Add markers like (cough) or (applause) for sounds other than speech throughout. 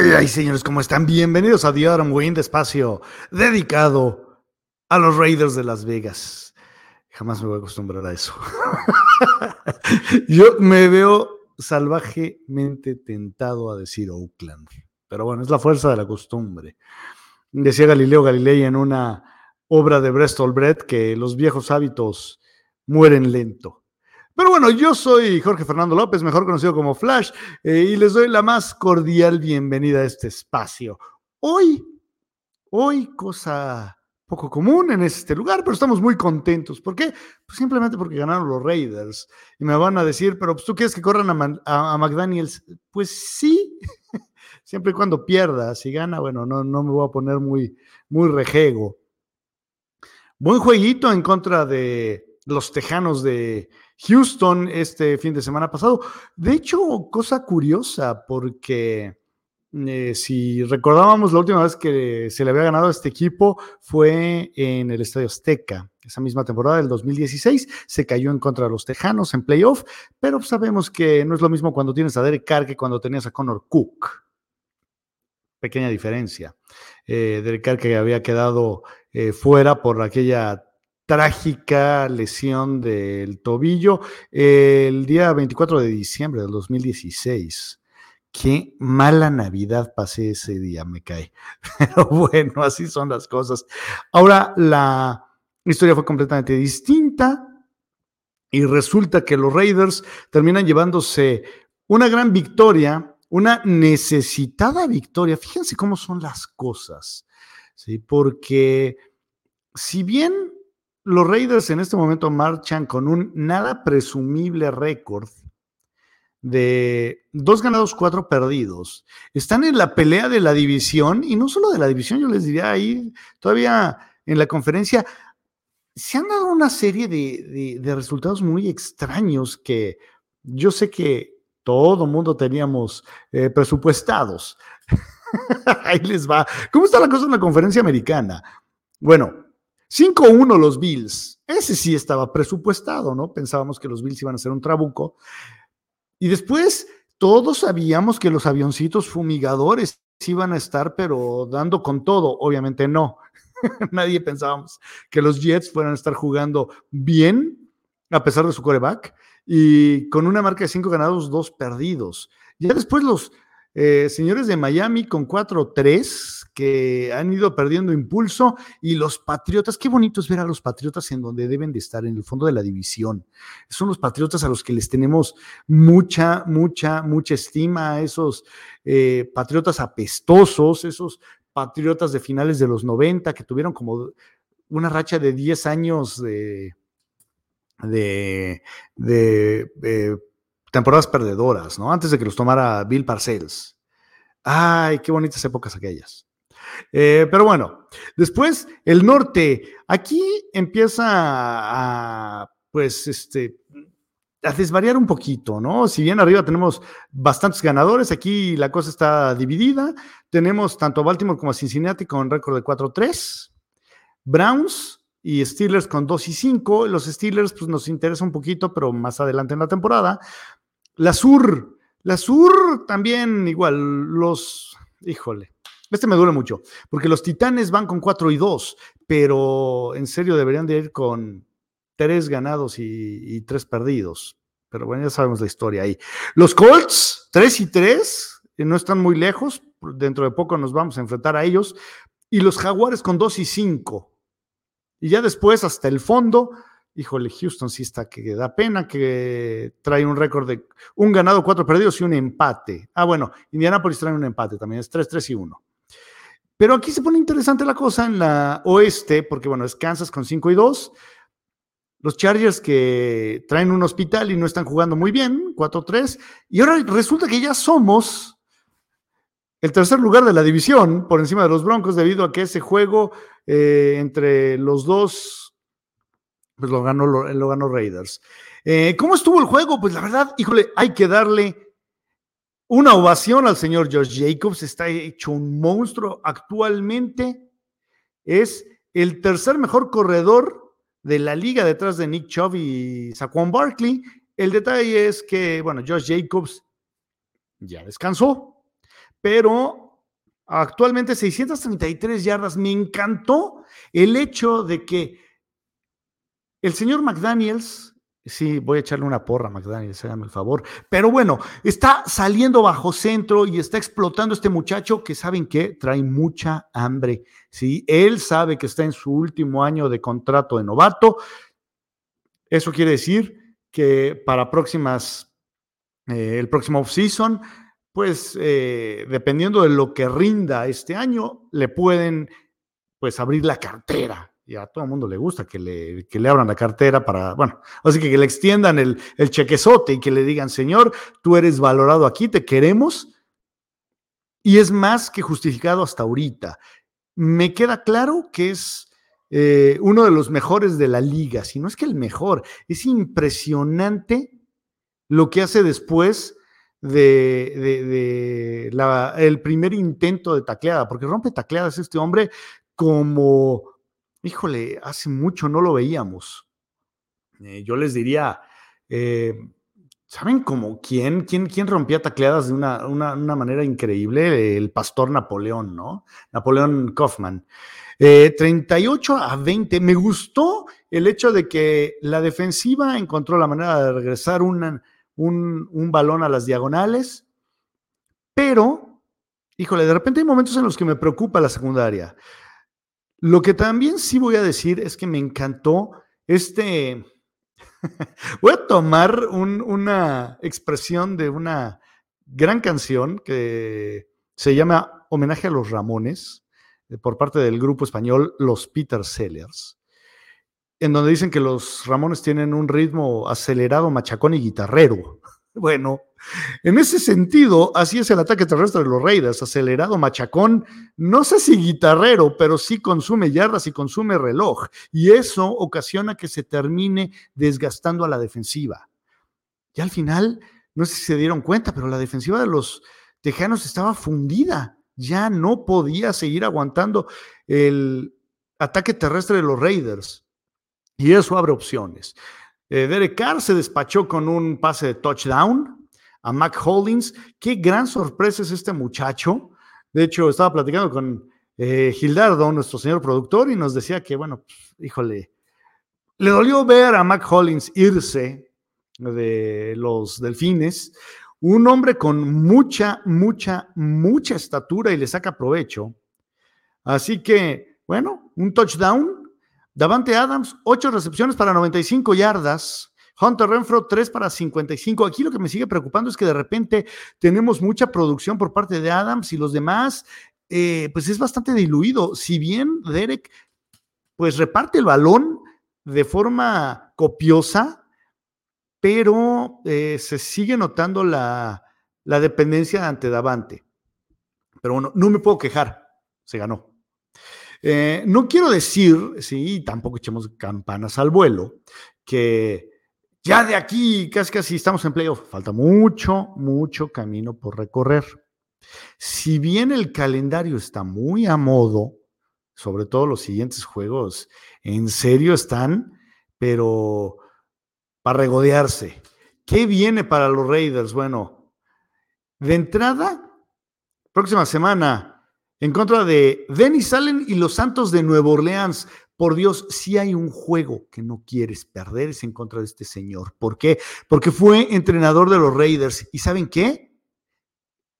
Ay, señores, ¿cómo están? Bienvenidos a The Adam Wayne, espacio dedicado a los Raiders de Las Vegas. Jamás me voy a acostumbrar a eso. (laughs) Yo me veo salvajemente tentado a decir Oakland, pero bueno, es la fuerza de la costumbre. Decía Galileo Galilei en una obra de Bristol Brett que los viejos hábitos mueren lento. Pero bueno, yo soy Jorge Fernando López, mejor conocido como Flash, eh, y les doy la más cordial bienvenida a este espacio. Hoy, hoy, cosa poco común en este lugar, pero estamos muy contentos. ¿Por qué? Pues simplemente porque ganaron los Raiders. Y me van a decir, pero pues, tú quieres que corran a, a, McDaniels. Pues sí, (laughs) siempre y cuando pierda. Si gana, bueno, no, no me voy a poner muy, muy rejego. Buen jueguito en contra de los Tejanos de Houston este fin de semana pasado. De hecho, cosa curiosa, porque eh, si recordábamos la última vez que se le había ganado a este equipo fue en el Estadio Azteca. Esa misma temporada del 2016 se cayó en contra de los Tejanos en playoff, pero sabemos que no es lo mismo cuando tienes a Derek Carr que cuando tenías a Connor Cook. Pequeña diferencia. Eh, Derek Carr que había quedado eh, fuera por aquella trágica lesión del tobillo el día 24 de diciembre del 2016. Qué mala Navidad pasé ese día, me cae. (laughs) Pero bueno, así son las cosas. Ahora la historia fue completamente distinta y resulta que los Raiders terminan llevándose una gran victoria, una necesitada victoria. Fíjense cómo son las cosas, ¿sí? Porque si bien los Raiders en este momento marchan con un nada presumible récord de dos ganados, cuatro perdidos. Están en la pelea de la división y no solo de la división, yo les diría ahí todavía en la conferencia. Se han dado una serie de, resultados muy extraños que yo sé que todo mundo teníamos eh, presupuestados. (laughs) ahí les va. ¿Cómo está la cosa en la conferencia americana? Bueno, 5-1 los Bills. Ese sí estaba presupuestado, ¿no? Pensábamos que los Bills iban a ser un trabuco. Y después todos sabíamos que los avioncitos fumigadores iban a estar, pero dando con todo. Obviamente no. (laughs) Nadie pensábamos que los Jets fueran a estar jugando bien, a pesar de su coreback, y con una marca de 5 ganados, 2 perdidos. Ya después los eh, señores de Miami con 4-3 que han ido perdiendo impulso y los Patriotas, qué bonito es ver a los Patriotas en donde deben de estar, en el fondo de la división. Son los Patriotas a los que les tenemos mucha, mucha, mucha estima, esos eh, Patriotas apestosos, esos Patriotas de finales de los 90 que tuvieron como una racha de 10 años de, de, de temporadas perdedoras, ¿no? Antes de que los tomara Bill Parcells. Ay, qué bonitas épocas aquellas. Eh, pero bueno, después el norte, aquí empieza a, pues, este, a desvariar un poquito, ¿no? Si bien arriba tenemos bastantes ganadores, aquí la cosa está dividida. Tenemos tanto a Baltimore como a Cincinnati con récord de 4-3, Browns y Steelers con 2 y 5. Los Steelers, pues nos interesa un poquito, pero más adelante en la temporada. La Sur, la Sur también igual, los, híjole, este me duele mucho, porque los Titanes van con 4 y 2, pero en serio deberían de ir con 3 ganados y, 3 perdidos. Pero bueno, ya sabemos la historia ahí. Los Colts, 3 y 3, eh, no están muy lejos, dentro de poco nos vamos a enfrentar a ellos. Y los Jaguares con 2 y 5. Y ya después, hasta el fondo, híjole, Houston sí está que da pena, que trae un récord de un ganado, cuatro perdidos y un empate. Ah, bueno, Indianapolis trae un empate también, es 3, 3 y 1. Pero aquí se pone interesante la cosa en la oeste, porque bueno, es Kansas con 5 y 2. Los Chargers que traen un hospital y no están jugando muy bien, 4-3. Y ahora resulta que ya somos el tercer lugar de la división por encima de los Broncos debido a que ese juego eh, entre los dos, pues lo ganó, lo, ganó Raiders. Eh, ¿Cómo estuvo el juego? Pues la verdad, híjole, hay que darle una ovación al señor George Jacobs, está hecho un monstruo. Actualmente es el tercer mejor corredor de la liga detrás de Nick Chubb y Saquon Barkley. El detalle es que, bueno, Josh Jacobs ya descansó, pero Actualmente 633 yardas. Me encantó el hecho de que el señor McDaniels, sí, voy a echarle una porra a McDaniels, hágame el favor, pero bueno, está saliendo bajo centro y está explotando este muchacho que saben que trae mucha hambre, ¿sí? Él sabe que está en su último año de contrato de novato. Eso quiere decir que para próximas, eh, el próximo offseason, pues eh, dependiendo de lo que rinda este año, le pueden pues abrir la cartera. Y a todo el mundo le gusta que le, le abran la cartera para, bueno, así que, que le extiendan el, el chequezote y que le digan, señor, tú eres valorado aquí, te queremos. Y es más que justificado hasta ahorita. Me queda claro que es eh, uno de los mejores de la liga, si no es que el mejor. Es impresionante lo que hace después de, el primer intento de tacleada, porque rompe tacleadas este hombre como, híjole, hace mucho no lo veíamos. Eh, yo les diría, eh, ¿saben cómo quién, quién, quién rompía tacleadas de una, una, manera increíble? El pastor Napoleón, ¿no? Napoleón Kaufman. 38 eh, a 20. Me gustó el hecho de que la defensiva encontró la manera de regresar una, un, balón a las diagonales, pero, híjole, de repente hay momentos en los que me preocupa la secundaria. Lo que también sí voy a decir es que me encantó este... (laughs) voy a tomar una expresión de una gran canción que se llama Homenaje a los Ramones, por parte del grupo español Los Peter Sellers en donde dicen que los Ramones tienen un ritmo acelerado, machacón y guitarrero. (laughs) Bueno, en ese sentido, así es el ataque terrestre de los Raiders, acelerado, machacón, no sé si guitarrero, pero sí consume yardas y consume reloj, y eso ocasiona que se termine desgastando a la defensiva. Y al final, no sé si se dieron cuenta, pero la defensiva de los Tejanos estaba fundida, ya no podía seguir aguantando el ataque terrestre de los Raiders. Y eso abre opciones. Eh, Derek Carr se despachó con un pase de touchdown a Mac Holdings. Qué gran sorpresa es este muchacho. De hecho, estaba platicando con eh, Gildardo, nuestro señor productor, y nos decía que, bueno, pues, híjole, le dolió ver a Mac Hollins irse de los delfines. Un hombre con mucha, mucha, mucha estatura y le saca provecho. Así que, bueno, un touchdown Davante Adams, 8 recepciones para 95 yardas. Hunter Renfro, 3 para 55. Aquí lo que me sigue preocupando es que de repente tenemos mucha producción por parte de Adams y los demás, eh, pues es bastante diluido. Si bien Derek, pues reparte el balón de forma copiosa, pero eh, se sigue notando la, la dependencia ante Davante. Pero bueno, no me puedo quejar, se ganó. Eh, no quiero decir, sí, tampoco echemos campanas al vuelo, que ya de aquí casi casi estamos en playoff. Falta mucho, mucho camino por recorrer. Si bien el calendario está muy a modo, sobre todo los siguientes juegos, en serio están, pero para regodearse. ¿Qué viene para los Raiders? Bueno, de entrada, próxima semana, en contra de Denis Allen y los Santos de Nueva Orleans. Por Dios, si hay un juego que no quieres perder es en contra de este señor. ¿Por qué? Porque fue entrenador de los Raiders. ¿Y saben qué?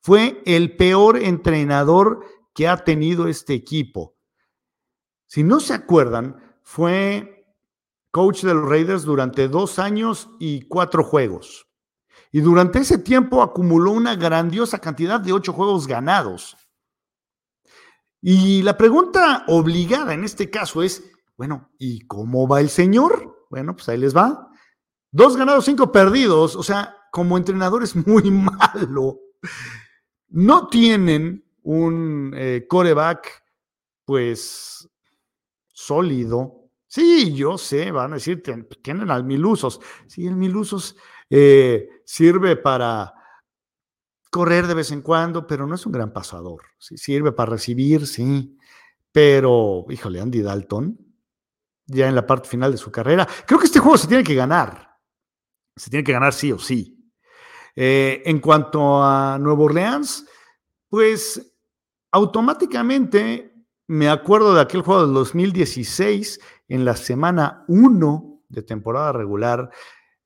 Fue el peor entrenador que ha tenido este equipo. Si no se acuerdan, fue coach de los Raiders durante dos años y cuatro juegos. Y durante ese tiempo acumuló una grandiosa cantidad de ocho juegos ganados. Y la pregunta obligada en este caso es, bueno, ¿y cómo va el señor? Bueno, pues ahí les va. Dos ganados, cinco perdidos. O sea, como entrenador es muy (laughs) malo. No tienen un eh, coreback, pues, sólido. Sí, yo sé, van a decir, tienen al Milusos. Sí, el Milusos eh, sirve para correr de vez en cuando, pero no es un gran pasador. Sí, sirve para recibir, sí. Pero, híjole, Andy Dalton, ya en la parte final de su carrera, creo que este juego se tiene que ganar. Se tiene que ganar sí o sí. Eh, en cuanto a Nueva Orleans, pues automáticamente me acuerdo de aquel juego del 2016 en la semana 1 de temporada regular,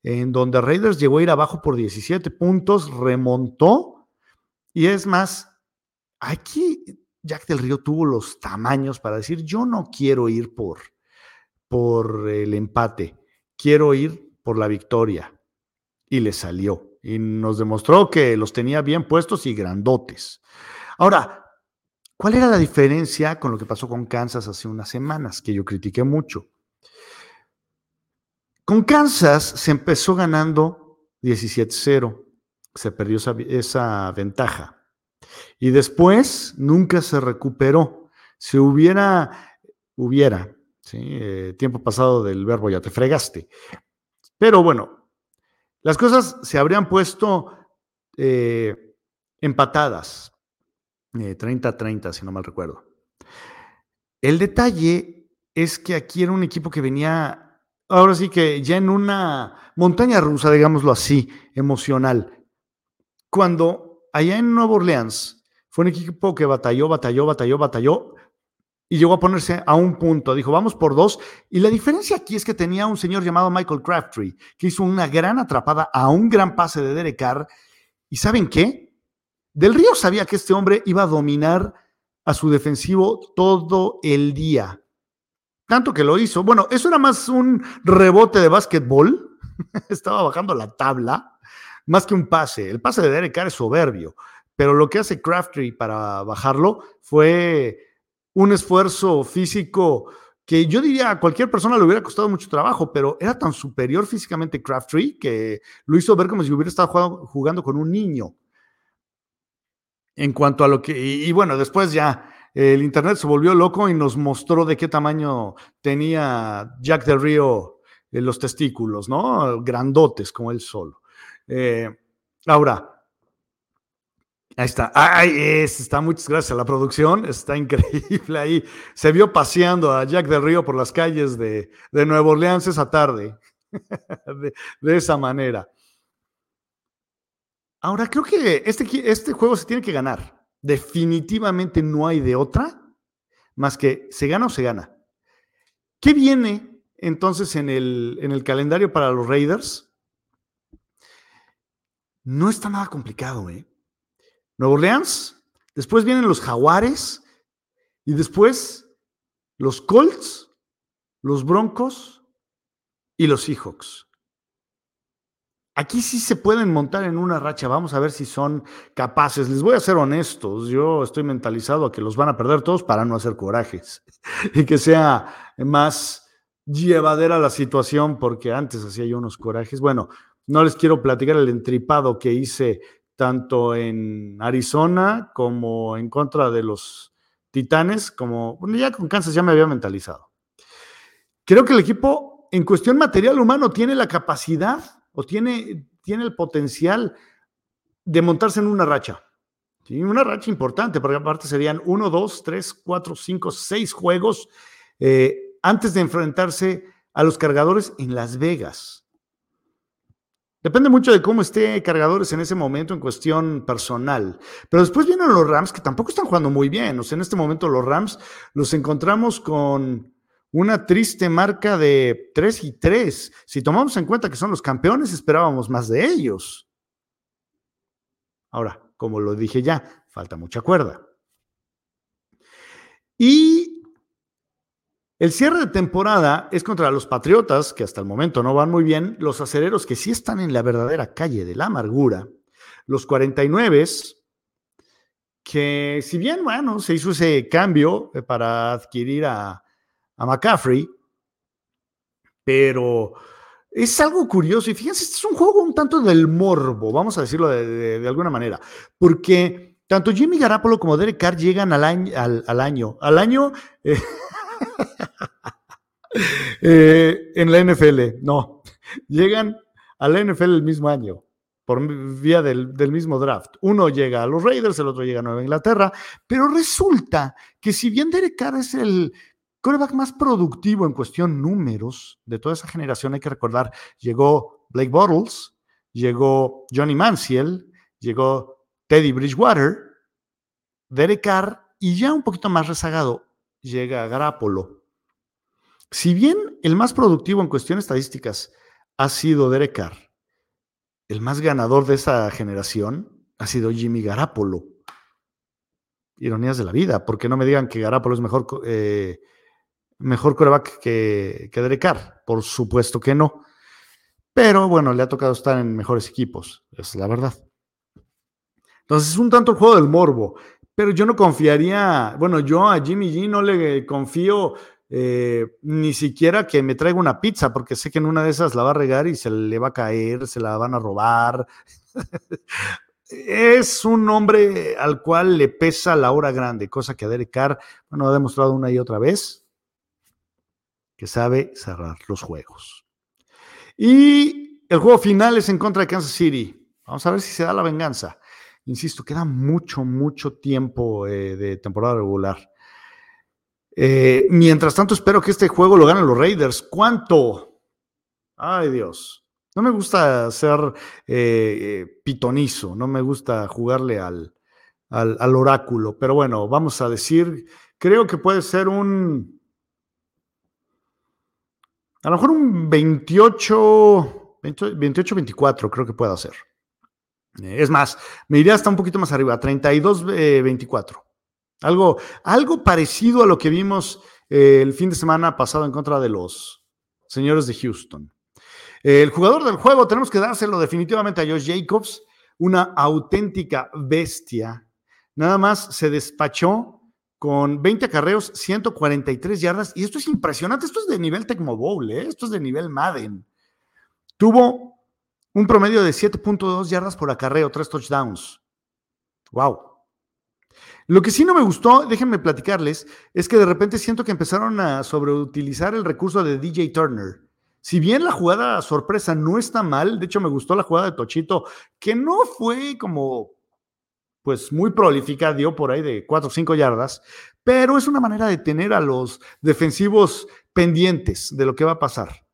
en donde Raiders llegó a ir abajo por 17 puntos, remontó y es más, aquí Jack del Río tuvo los tamaños para decir, yo no quiero ir por, por el empate, quiero ir por la victoria. Y le salió. Y nos demostró que los tenía bien puestos y grandotes. Ahora, ¿cuál era la diferencia con lo que pasó con Kansas hace unas semanas, que yo critiqué mucho? Con Kansas se empezó ganando 17-0, se perdió esa, ventaja. Y después nunca se recuperó. Si hubiera, hubiera, eh, tiempo pasado del verbo ya te fregaste. Pero bueno, las cosas se habrían puesto eh, empatadas, 30-30, eh, si no mal recuerdo. El detalle es que aquí era un equipo que venía ahora sí que ya en una montaña rusa, digámoslo así, emocional. Cuando allá en Nueva Orleans fue un equipo que batalló, batalló, batalló, batalló y llegó a ponerse a un punto. Dijo, vamos por dos. Y la diferencia aquí es que tenía un señor llamado Michael Crabtree, que hizo una gran atrapada a un gran pase de Derek Carr. ¿Y saben qué? Del Río sabía que este hombre iba a dominar a su defensivo todo el día. Tanto que lo hizo. Bueno, eso era más un rebote de básquetbol. (laughs) Estaba bajando la tabla, más que un pase. El pase de Derek Carr es soberbio, pero lo que hace Crafty para bajarlo fue un esfuerzo físico que yo diría a cualquier persona le hubiera costado mucho trabajo, pero era tan superior físicamente Crafty que lo hizo ver como si hubiera estado jugando, con un niño. En cuanto a lo que, y bueno, después ya el Internet se volvió loco y nos mostró de qué tamaño tenía Jack del Río en los testículos, ¿no? Grandotes como él solo. Eh, ahora, ahí está. Ahí está, muchas gracias a la producción, está increíble ahí. Se vio paseando a Jack del Río por las calles de, de Nueva Orleans esa tarde, (laughs) de, esa manera. Ahora, creo que este, este juego se tiene que ganar. Definitivamente no hay de otra más que se gana o se gana. ¿Qué viene entonces en el, en el calendario para los Raiders? No está nada complicado, ¿eh? Nueva Orleans, después vienen los Jaguares y después los Colts, los Broncos y los Seahawks. Aquí sí se pueden montar en una racha. Vamos a ver si son capaces. Les voy a ser honestos. Yo estoy mentalizado a que los van a perder todos para no hacer corajes (laughs) y que sea más llevadera la situación, porque antes hacía yo unos corajes. Bueno, no les quiero platicar el entripado que hice tanto en Arizona como en contra de los Titanes, como ya con Kansas ya me había mentalizado. Creo que el equipo en cuestión material humano tiene la capacidad o tiene, tiene el potencial de montarse en una racha. Una racha importante, porque aparte serían uno, dos, tres, cuatro, cinco, seis juegos eh, antes de enfrentarse a los cargadores en Las Vegas. Depende mucho de cómo esté cargadores en ese momento en cuestión personal. Pero después vienen los Rams que tampoco están jugando muy bien. O sea, en este momento los Rams los encontramos con una triste marca de 3 y 3. Si tomamos en cuenta que son los campeones, esperábamos más de ellos. Ahora, como lo dije ya, falta mucha cuerda. Y el cierre de temporada es contra los Patriotas, que hasta el momento no van muy bien, los acereros que sí están en la verdadera calle de la amargura, los 49, que si bien, bueno, se hizo ese cambio eh, para adquirir a a McCaffrey, pero es algo curioso y fíjense, este es un juego un tanto del morbo, vamos a decirlo de, alguna manera, porque tanto Jimmy Garapolo como Derek Carr llegan al año, al, año, al año eh, (laughs) eh, en la NFL, no, llegan a la NFL el mismo año por vía del, del, mismo draft. Uno llega a los Raiders, el otro llega a Nueva Inglaterra, pero resulta que si bien Derek Carr es el, coreback más productivo en cuestión números de toda esa generación, hay que recordar, llegó Blake Bottles, llegó Johnny Manziel, llegó Teddy Bridgewater, Derek Carr y ya un poquito más rezagado llega Garapolo. Si bien el más productivo en cuestiones estadísticas ha sido Derek el más ganador de esa generación ha sido Jimmy Garapolo. Ironías de la vida, porque no me digan que Garapolo es mejor, eh, mejor coreback que, que Derek. Por supuesto que no. Pero bueno, le ha tocado estar en mejores equipos, es la verdad. Entonces es un tanto el juego del morbo. Pero yo no confiaría, bueno, yo a Jimmy G no le confío eh, ni siquiera que me traiga una pizza, porque sé que en una de esas la va a regar y se le va a caer, se la van a robar. (laughs) es un hombre al cual le pesa la hora grande, cosa que a Derek Carr, bueno, ha demostrado una y otra vez que sabe cerrar los juegos. Y el juego final es en contra de Kansas City. Vamos a ver si se da la venganza. Insisto, queda mucho, mucho tiempo eh, de temporada regular. Eh, mientras tanto, espero que este juego lo ganen los Raiders. ¿Cuánto? Ay, Dios. No me gusta ser eh, pitonizo, no me gusta jugarle al, al, oráculo, pero bueno, vamos a decir, creo que puede ser un, a lo mejor un 28, 28, 24, creo que puede ser. Es más, me iría hasta un poquito más arriba, 32-24. Eh, algo, algo parecido a lo que vimos eh, el fin de semana pasado en contra de los señores de Houston. el jugador del juego, tenemos que dárselo definitivamente a Josh Jacobs, una auténtica bestia. Nada más se despachó con 20 acarreos, 143 yardas, y esto es impresionante, esto es de nivel Tecmo Bowl, ¿eh? esto es de nivel Madden. Tuvo un promedio de 7.2 yardas por acarreo, tres touchdowns. Wow. Lo que sí no me gustó, déjenme platicarles, es que de repente siento que empezaron a sobreutilizar el recurso de DJ Turner. Si bien la jugada sorpresa no está mal, de hecho me gustó la jugada de Tochito, que no fue como pues muy prolífica, dio por ahí de 4 o 5 yardas, pero es una manera de tener a los defensivos pendientes de lo que va a pasar.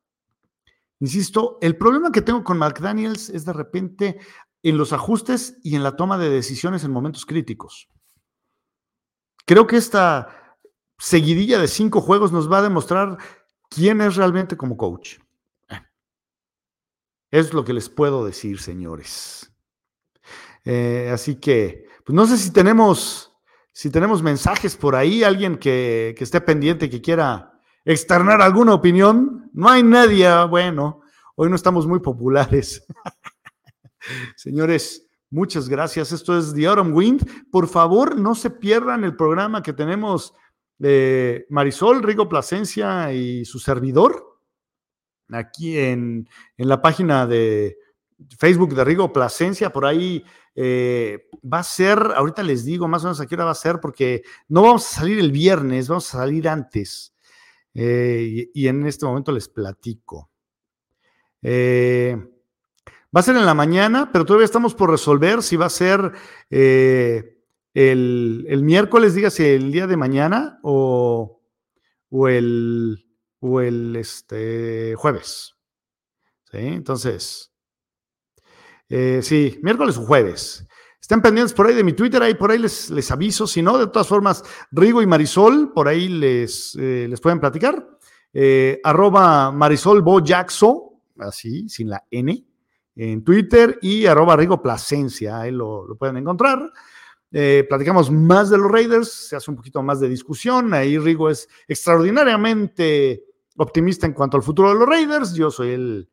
Insisto, el problema que tengo con McDaniels es de repente en los ajustes y en la toma de decisiones en momentos críticos. Creo que esta seguidilla de cinco juegos nos va a demostrar quién es realmente como coach. Es lo que les puedo decir, señores. Eh, así que, pues no sé si tenemos, si tenemos mensajes por ahí, alguien que, que esté pendiente, que quiera externar alguna opinión. No hay nadie, bueno, hoy no estamos muy populares. (laughs) Señores, muchas gracias. Esto es The Autumn Wind. Por favor, no se pierdan el programa que tenemos de Marisol, Rigo Plasencia y su servidor aquí en, la página de Facebook de Rigo Plasencia. Por ahí eh, va a ser, ahorita les digo más o menos a qué hora va a ser, porque no vamos a salir el viernes, vamos a salir antes. Eh, y, en este momento les platico. Eh, va a ser en la mañana, pero todavía estamos por resolver si va a ser eh, el, miércoles, dígase el día de mañana o, o el, o el este, jueves. Entonces, sí, miércoles o jueves. Estén pendientes por ahí de mi Twitter, ahí por ahí les, les aviso. Si no, de todas formas, Rigo y Marisol, por ahí les, eh, les pueden platicar. Eh, arroba Marisol Bojaxo, así, sin la N, en Twitter, y arroba Rigo Plasencia, ahí lo, pueden encontrar. Eh, platicamos más de los Raiders, se hace un poquito más de discusión. Ahí Rigo es extraordinariamente optimista en cuanto al futuro de los Raiders. Yo soy el,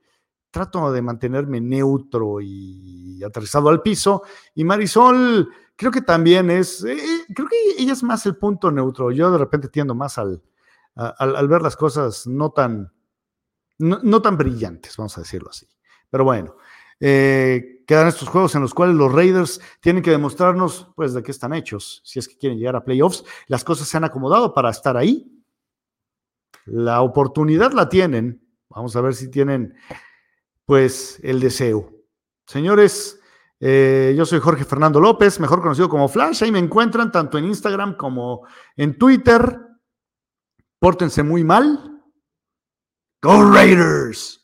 trato de mantenerme neutro y aterrizado al piso. Y Marisol, creo que también es, eh, eh, creo que ella es más el punto neutro. Yo de repente tiendo más al, al, ver las cosas no tan, no, tan brillantes, vamos a decirlo así. Pero bueno, eh, quedan estos juegos en los cuales los Raiders tienen que demostrarnos, pues, de qué están hechos. Si es que quieren llegar a playoffs, las cosas se han acomodado para estar ahí. La oportunidad la tienen. Vamos a ver si tienen pues el deseo. Señores, eh, yo soy Jorge Fernando López, mejor conocido como Flash. Ahí me encuentran tanto en Instagram como en Twitter. Pórtense muy mal. Go Raiders.